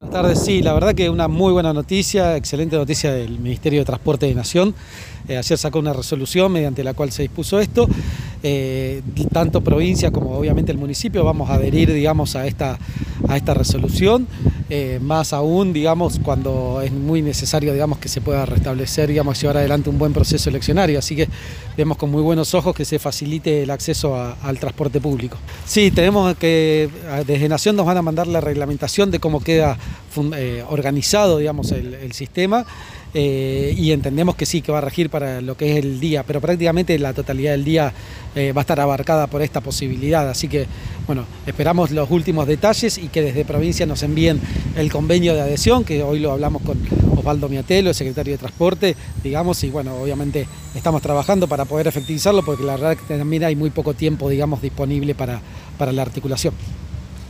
Buenas tardes, sí, la verdad que una muy buena noticia, excelente noticia del Ministerio de Transporte de Nación. Eh, ayer sacó una resolución mediante la cual se dispuso esto. Eh, tanto provincia como obviamente el municipio vamos a adherir, digamos, a esta, a esta resolución. Eh, más aún, digamos, cuando es muy necesario, digamos, que se pueda restablecer, digamos, llevar adelante un buen proceso eleccionario. Así que vemos con muy buenos ojos que se facilite el acceso al transporte público. Sí, tenemos que, desde Nación nos van a mandar la reglamentación de cómo queda eh, organizado, digamos, el, sistema eh, y entendemos que sí, que va a regir para lo que es el día, pero prácticamente la totalidad del día va a estar abarcada por esta posibilidad, así que, bueno, esperamos los últimos detalles y que desde provincia nos envíen el convenio de adhesión, que hoy lo hablamos con Osvaldo Miatelo, el secretario de Transporte, digamos, y bueno, obviamente estamos trabajando para poder efectivizarlo porque la verdad que también hay muy poco tiempo, digamos, disponible para, para la articulación.